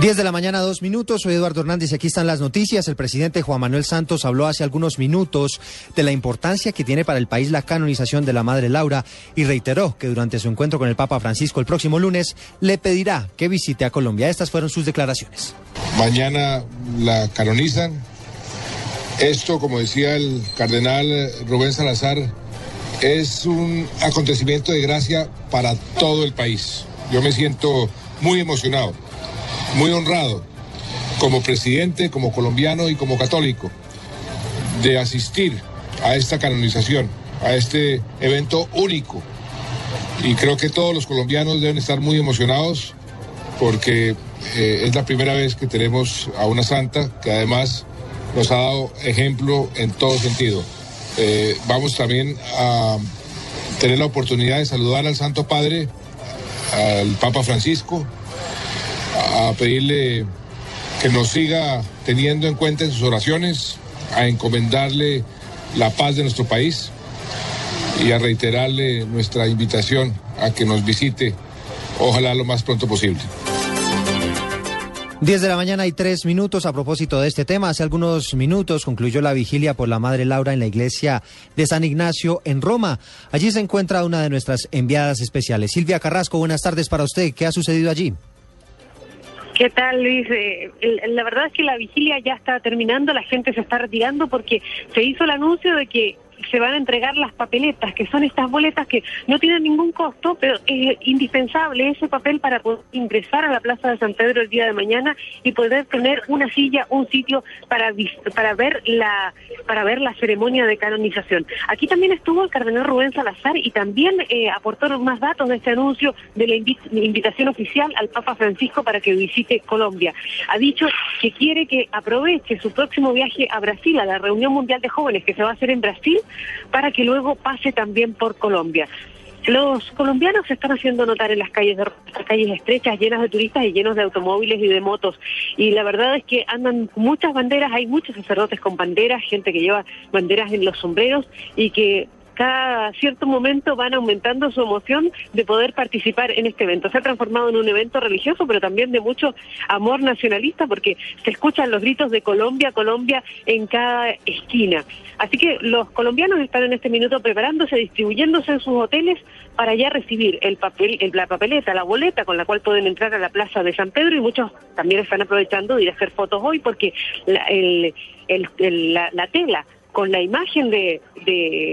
10 de la mañana, dos minutos. Soy Eduardo Hernández y aquí están las noticias. El presidente Juan Manuel Santos habló hace algunos minutos de la importancia que tiene para el país la canonización de la Madre Laura y reiteró que durante su encuentro con el Papa Francisco el próximo lunes le pedirá que visite a Colombia. Estas fueron sus declaraciones. Mañana la canonizan. Esto, como decía el cardenal Rubén Salazar, es un acontecimiento de gracia para todo el país. Yo me siento muy emocionado muy honrado como presidente, como colombiano y como católico de asistir a esta canonización, a este evento único. Y creo que todos los colombianos deben estar muy emocionados porque eh, es la primera vez que tenemos a una santa que además nos ha dado ejemplo en todo sentido. Eh, vamos también a tener la oportunidad de saludar al Santo Padre, al Papa Francisco, a pedirle que nos siga teniendo en cuenta en sus oraciones, a encomendarle la paz de nuestro país y a reiterarle nuestra invitación a que nos visite, ojalá lo más pronto posible. 10 de la mañana y tres minutos a propósito de este tema. Hace algunos minutos concluyó la vigilia por la Madre Laura en la iglesia de San Ignacio en Roma. Allí se encuentra una de nuestras enviadas especiales. Silvia Carrasco, buenas tardes para usted. ¿Qué ha sucedido allí? ¿Qué tal, Luis? Eh, la verdad es que la vigilia ya está terminando, la gente se está retirando porque se hizo el anuncio de que se van a entregar las papeletas, que son estas boletas que no tienen ningún costo, pero es indispensable ese papel para poder ingresar a la Plaza de San Pedro el día de mañana y poder tener una silla, un sitio para para ver la para ver la ceremonia de canonización. Aquí también estuvo el cardenal Rubén Salazar y también eh, aportó más datos de este anuncio de la invitación oficial al Papa Francisco para que visite Colombia. Ha dicho que quiere que aproveche su próximo viaje a Brasil, a la reunión mundial de jóvenes que se va a hacer en Brasil, para que luego pase también por Colombia. Los colombianos se están haciendo notar en las calles, de, calles estrechas, llenas de turistas y llenos de automóviles y de motos. Y la verdad es que andan muchas banderas, hay muchos sacerdotes con banderas, gente que lleva banderas en los sombreros y que cada cierto momento van aumentando su emoción de poder participar en este evento. Se ha transformado en un evento religioso, pero también de mucho amor nacionalista, porque se escuchan los gritos de Colombia, Colombia en cada esquina. Así que los colombianos están en este minuto preparándose, distribuyéndose en sus hoteles para ya recibir el papel, la papeleta, la boleta con la cual pueden entrar a la plaza de San Pedro y muchos también están aprovechando de ir a hacer fotos hoy porque la, la tela con la imagen de,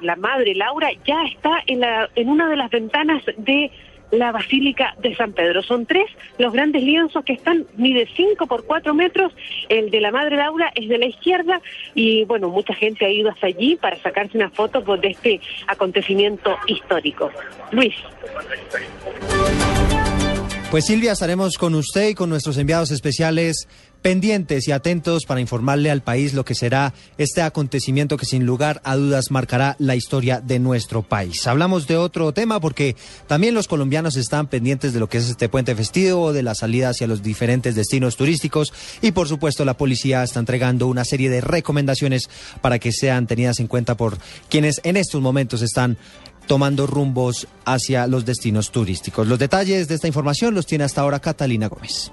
la madre Laura ya está en, una de las ventanas de la Basílica de San Pedro. Son tres los grandes lienzos que están, mide 5 por 4 metros. El de la Madre Laura es de la izquierda y, bueno, mucha gente ha ido hasta allí para sacarse una foto pues, de este acontecimiento histórico. Luis. Pues Silvia, estaremos con usted y con nuestros enviados especiales pendientes y atentos para informarle al país lo que será este acontecimiento que sin lugar a dudas marcará la historia de nuestro país. Hablamos de otro tema porque también los colombianos están pendientes de lo que es este puente festivo, de la salida hacia los diferentes destinos turísticos y por supuesto la policía está entregando una serie de recomendaciones para que sean tenidas en cuenta por quienes en estos momentos están tomando rumbos hacia los destinos turísticos. Los detalles de esta información los tiene hasta ahora Catalina Gómez.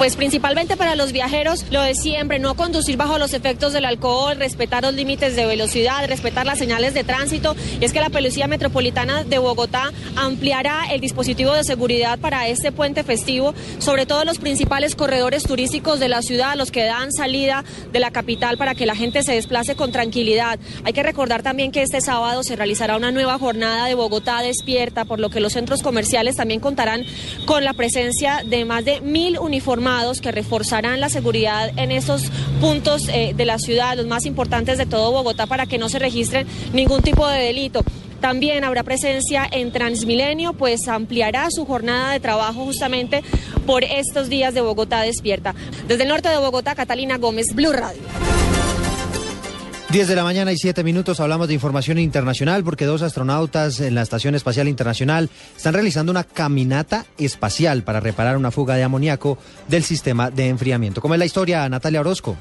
Pues principalmente para los viajeros, lo de siempre, no conducir bajo los efectos del alcohol, respetar los límites de velocidad, respetar las señales de tránsito. Y es que la Policía Metropolitana de Bogotá ampliará el dispositivo de seguridad para este puente festivo, sobre todo los principales corredores turísticos de la ciudad, los que dan salida de la capital para que la gente se desplace con tranquilidad. Hay que recordar también que este sábado se realizará una nueva jornada de Bogotá despierta, por lo que los centros comerciales también contarán con la presencia de más de mil uniformados que reforzarán la seguridad en esos puntos eh, de la ciudad, los más importantes de todo Bogotá, para que no se registren ningún tipo de delito. También habrá presencia en Transmilenio, pues ampliará su jornada de trabajo justamente por estos días de Bogotá despierta. Desde el norte de Bogotá, Catalina Gómez, Blue Radio. 10 de la mañana y 7 minutos hablamos de información internacional porque dos astronautas en la Estación Espacial Internacional están realizando una caminata espacial para reparar una fuga de amoníaco del sistema de enfriamiento. ¿Cómo es la historia, Natalia Orozco?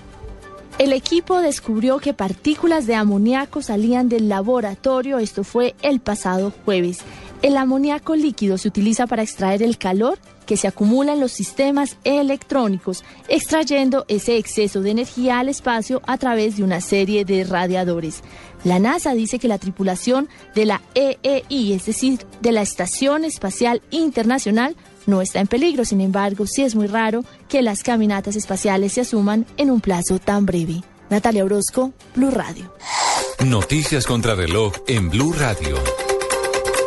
El equipo descubrió que partículas de amoníaco salían del laboratorio, esto fue el pasado jueves. El amoníaco líquido se utiliza para extraer el calor que se acumula en los sistemas electrónicos, extrayendo ese exceso de energía al espacio a través de una serie de radiadores. La NASA dice que la tripulación de la EEI, es decir, de la Estación Espacial Internacional, no está en peligro. Sin embargo, sí es muy raro que las caminatas espaciales se asuman en un plazo tan breve. Natalia Orozco, Blue Radio. Noticias contra reloj en Blue Radio.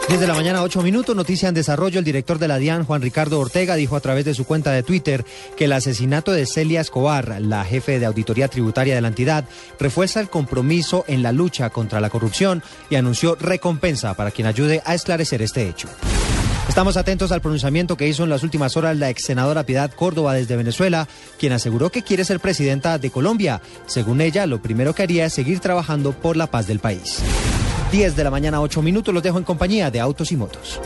10 de la mañana, 8 minutos, noticia en desarrollo. El director de la DIAN, Juan Ricardo Ortega, dijo a través de su cuenta de Twitter que el asesinato de Celia Escobar, la jefe de auditoría tributaria de la entidad, refuerza el compromiso en la lucha contra la corrupción y anunció recompensa para quien ayude a esclarecer este hecho. Estamos atentos al pronunciamiento que hizo en las últimas horas la ex senadora Piedad Córdoba desde Venezuela, quien aseguró que quiere ser presidenta de Colombia. Según ella, lo primero que haría es seguir trabajando por la paz del país. 10 de la mañana, 8 minutos, los dejo en compañía de Autos y Motos.